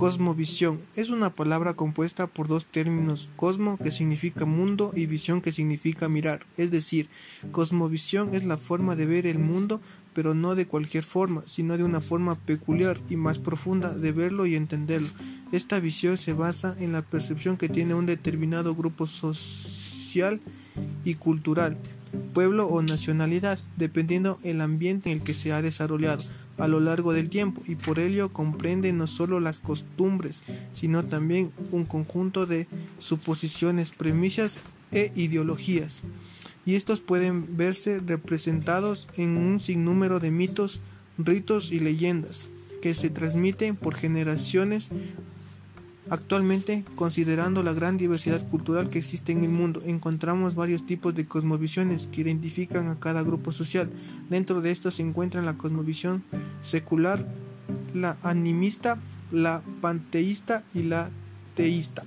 Cosmovisión. Es una palabra compuesta por dos términos, cosmo que significa mundo y visión que significa mirar, es decir, cosmovisión es la forma de ver el mundo, pero no de cualquier forma, sino de una forma peculiar y más profunda de verlo y entenderlo. Esta visión se basa en la percepción que tiene un determinado grupo social y cultural, pueblo o nacionalidad, dependiendo el ambiente en el que se ha desarrollado a lo largo del tiempo y por ello comprende no solo las costumbres, sino también un conjunto de suposiciones, premisas e ideologías. Y estos pueden verse representados en un sinnúmero de mitos, ritos y leyendas que se transmiten por generaciones Actualmente, considerando la gran diversidad cultural que existe en el mundo, encontramos varios tipos de cosmovisiones que identifican a cada grupo social. Dentro de estos se encuentran la cosmovisión secular, la animista, la panteísta y la teísta.